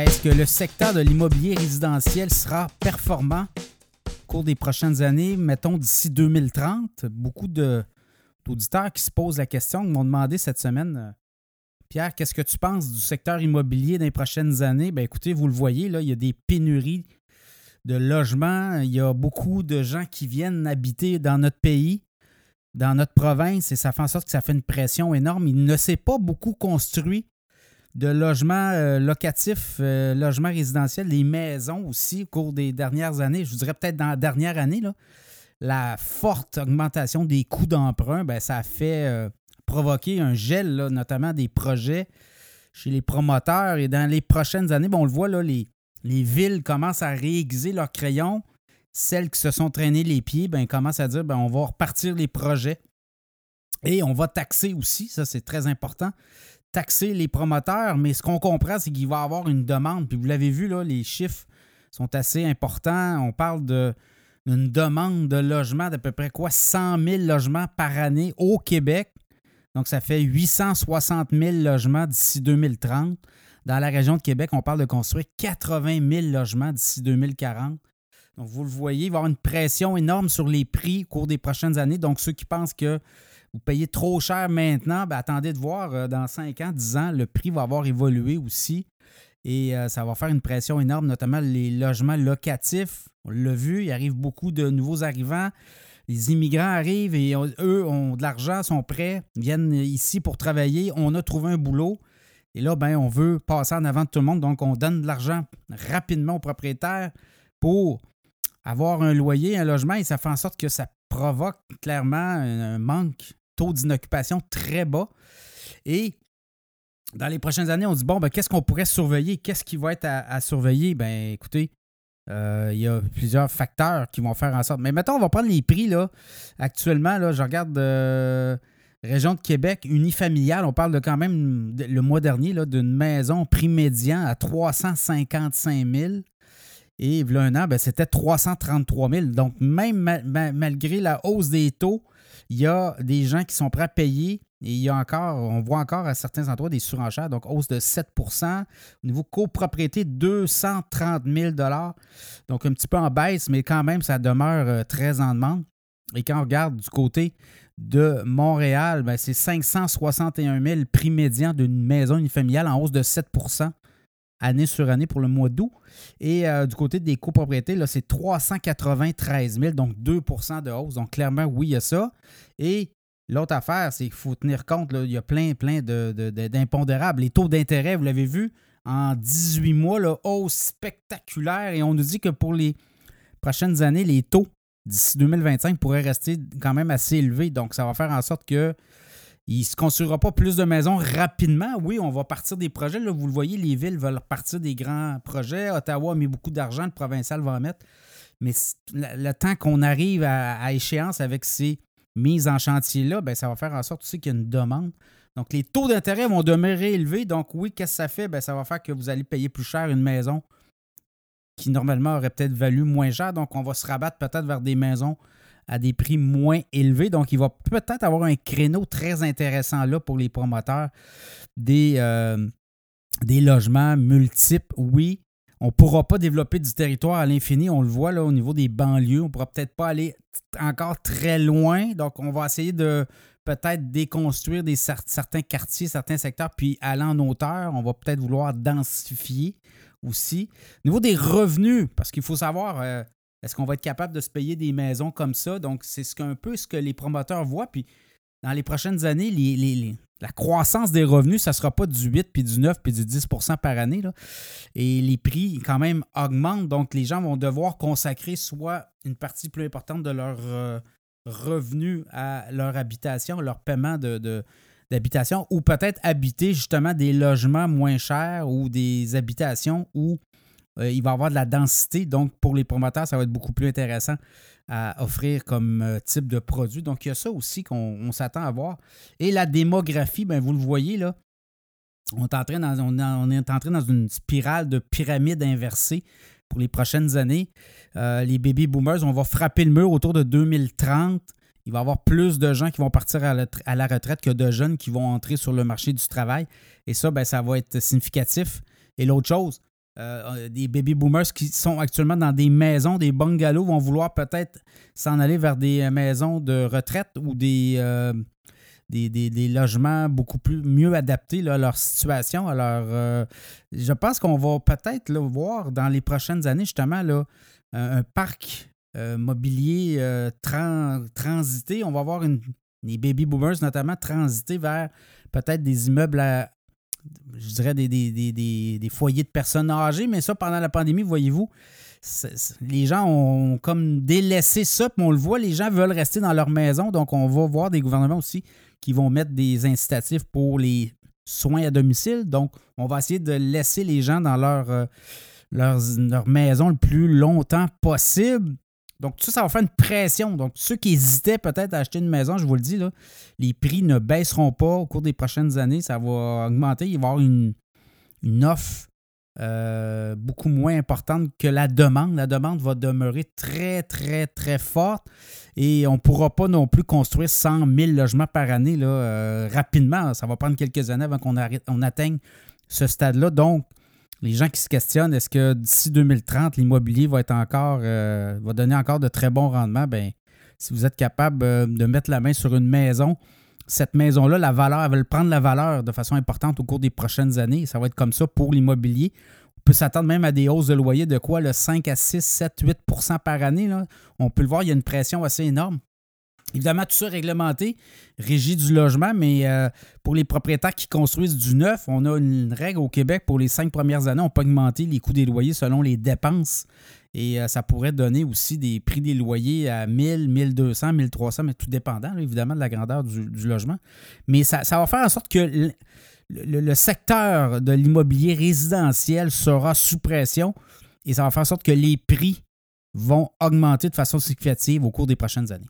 Est-ce que le secteur de l'immobilier résidentiel sera performant au cours des prochaines années, mettons d'ici 2030? Beaucoup d'auditeurs qui se posent la question m'ont demandé cette semaine euh, Pierre, qu'est-ce que tu penses du secteur immobilier dans les prochaines années? Bien, écoutez, vous le voyez, là, il y a des pénuries de logements. Il y a beaucoup de gens qui viennent habiter dans notre pays, dans notre province, et ça fait en sorte que ça fait une pression énorme. Il ne s'est pas beaucoup construit de logements euh, locatifs, euh, logements résidentiels, les maisons aussi au cours des dernières années. Je vous dirais peut-être dans la dernière année, là, la forte augmentation des coûts d'emprunt, ben, ça a fait euh, provoquer un gel, notamment des projets chez les promoteurs. Et dans les prochaines années, on le voit, là, les, les villes commencent à réaiguiser leurs crayons. Celles qui se sont traînées les pieds, ben, commencent à dire ben, on va repartir les projets. Et on va taxer aussi, ça c'est très important, taxer les promoteurs. Mais ce qu'on comprend, c'est qu'il va y avoir une demande. Puis vous l'avez vu, là, les chiffres sont assez importants. On parle d'une demande de logement d'à peu près quoi? 100 000 logements par année au Québec. Donc, ça fait 860 000 logements d'ici 2030. Dans la région de Québec, on parle de construire 80 000 logements d'ici 2040. Donc, vous le voyez, il va y avoir une pression énorme sur les prix au cours des prochaines années. Donc, ceux qui pensent que vous payez trop cher maintenant, ben, attendez de voir, euh, dans 5 ans, 10 ans, le prix va avoir évolué aussi. Et euh, ça va faire une pression énorme, notamment les logements locatifs. On l'a vu, il arrive beaucoup de nouveaux arrivants les immigrants arrivent et eux ont de l'argent, sont prêts, viennent ici pour travailler. On a trouvé un boulot. Et là, ben, on veut passer en avant de tout le monde. Donc, on donne de l'argent rapidement aux propriétaires pour avoir un loyer, un logement. Et ça fait en sorte que ça provoque clairement un manque, taux d'inoccupation très bas. Et dans les prochaines années, on dit bon, ben, qu'est-ce qu'on pourrait surveiller? Qu'est-ce qui va être à, surveiller? Ben, écoutez, euh, il y a plusieurs facteurs qui vont faire en sorte. Mais mettons, on va prendre les prix. Là. Actuellement, là, je regarde euh, région de Québec, unifamiliale. On parle de quand même le mois dernier d'une maison prix médian à 355 000. Et il y a un an, ben, c'était 333 000. Donc, même malgré la hausse des taux, il y a des gens qui sont prêts à payer et il y a encore, on voit encore à certains endroits des surenchères, donc hausse de 7% Au niveau copropriété, 230 000 Donc un petit peu en baisse, mais quand même, ça demeure euh, très en demande. Et quand on regarde du côté de Montréal, ben, c'est 561 000 prix médian d'une maison unifamiliale en hausse de 7 année sur année pour le mois d'août. Et euh, du côté des copropriétés, là, c'est 393 000, donc 2% de hausse. Donc clairement, oui, il y a ça. Et L'autre affaire, c'est qu'il faut tenir compte, il y a plein, plein d'impondérables. Les taux d'intérêt, vous l'avez vu, en 18 mois, là, hausse spectaculaire. Et on nous dit que pour les prochaines années, les taux d'ici 2025 pourraient rester quand même assez élevés. Donc, ça va faire en sorte que il ne se construira pas plus de maisons rapidement. Oui, on va partir des projets. Là, vous le voyez, les villes veulent partir des grands projets. Ottawa a mis beaucoup d'argent, le provincial va en mettre. Mais le, temps qu'on arrive à, échéance avec ces mise en chantier-là, ben, ça va faire en sorte aussi qu'il y a une demande. Donc, les taux d'intérêt vont demeurer élevés. Donc, oui, qu'est-ce que ça fait? Ben, ça va faire que vous allez payer plus cher une maison qui normalement aurait peut-être valu moins cher. Donc, on va se rabattre peut-être vers des maisons à des prix moins élevés. Donc, il va peut-être avoir un créneau très intéressant là pour les promoteurs des, euh, des logements multiples, oui, on ne pourra pas développer du territoire à l'infini. On le voit là au niveau des banlieues. On ne pourra peut-être pas aller encore très loin. Donc, on va essayer de peut-être déconstruire des, certains quartiers, certains secteurs, puis aller en hauteur. On va peut-être vouloir densifier aussi. Au niveau des revenus, parce qu'il faut savoir, euh, est-ce qu'on va être capable de se payer des maisons comme ça? Donc, c'est ce un peu ce que les promoteurs voient. Puis, dans les prochaines années, la croissance des revenus, ça ne sera pas du 8, puis du 9, puis du 10% par année. Et les prix, quand même, augmentent. Donc, les gens vont devoir consacrer soit une partie plus importante de leur euh, revenus à leur habitation, leur paiement de, d'habitation, ou peut-être habiter justement des logements moins chers ou des habitations où euh, il va avoir de la densité. Donc, pour les promoteurs, ça va être beaucoup plus intéressant à offrir comme euh, type de produit. Donc, il y a ça aussi qu'on s'attend à voir. Et la démographie, bien, vous le voyez là, on est, entré dans, on, est entré dans une spirale de pyramide inversée pour les prochaines années. Euh, les baby boomers, on va frapper le mur autour de 2030. Il va y avoir plus de gens qui vont partir à la, retraite que de jeunes qui vont entrer sur le marché du travail. Et ça, ben, ça va être significatif. Et l'autre chose, euh, des baby boomers qui sont actuellement dans des maisons, des bungalows, vont vouloir peut-être s'en aller vers des maisons de retraite ou des, euh, des, logements beaucoup plus mieux adaptés à leur situation. Alors, euh, je pense qu'on va peut-être voir dans les prochaines années, justement, là, un, parc mobilier transité. On va voir les baby boomers, notamment, transiter vers peut-être des immeubles à, je dirais, des, foyers de personnes âgées, mais ça, pendant la pandémie, voyez-vous, les gens ont comme délaissé ça, puis on le voit, les gens veulent rester dans leur maison, donc on va voir des gouvernements aussi qui vont mettre des incitatifs pour les soins à domicile. Donc, on va essayer de laisser les gens dans leur, euh, leur maison le plus longtemps possible. Donc, ça, ça va faire une pression. Donc, ceux qui hésitaient peut-être à acheter une maison, je vous le dis, là, les prix ne baisseront pas au cours des prochaines années. Ça va augmenter. Il va y avoir une, offre euh, beaucoup moins importante que la demande. La demande va demeurer très, très, très forte et on ne pourra pas non plus construire 100 000 logements par année là, euh, rapidement. Ça va prendre quelques années avant qu'on on atteigne ce stade-là. Donc, les gens qui se questionnent, est-ce que d'ici 2030, l'immobilier va encore, euh, donner encore de très bons rendements? Ben, si vous êtes capable euh, de mettre la main sur une maison, cette maison-là, la valeur, elle va prendre la valeur de façon importante au cours des prochaines années. Ça va être comme ça pour l'immobilier. On peut s'attendre même à des hausses de loyer de quoi? Le 5 à 6, 7, 8% par année. On peut le voir, il y a une pression assez énorme. Évidemment, tout ça réglementé, régie du logement, mais euh, pour les propriétaires qui construisent du neuf, on a une règle au Québec pour les cinq premières années, on peut augmenter les coûts des loyers selon les dépenses. Et euh, ça pourrait donner aussi des prix des loyers à 1000, 1200, 1300, mais tout dépendant, évidemment, de la grandeur du, logement. Mais ça, va faire en sorte que le secteur de l'immobilier résidentiel sera sous pression et ça va faire en sorte que les prix vont augmenter de façon significative au cours des prochaines années.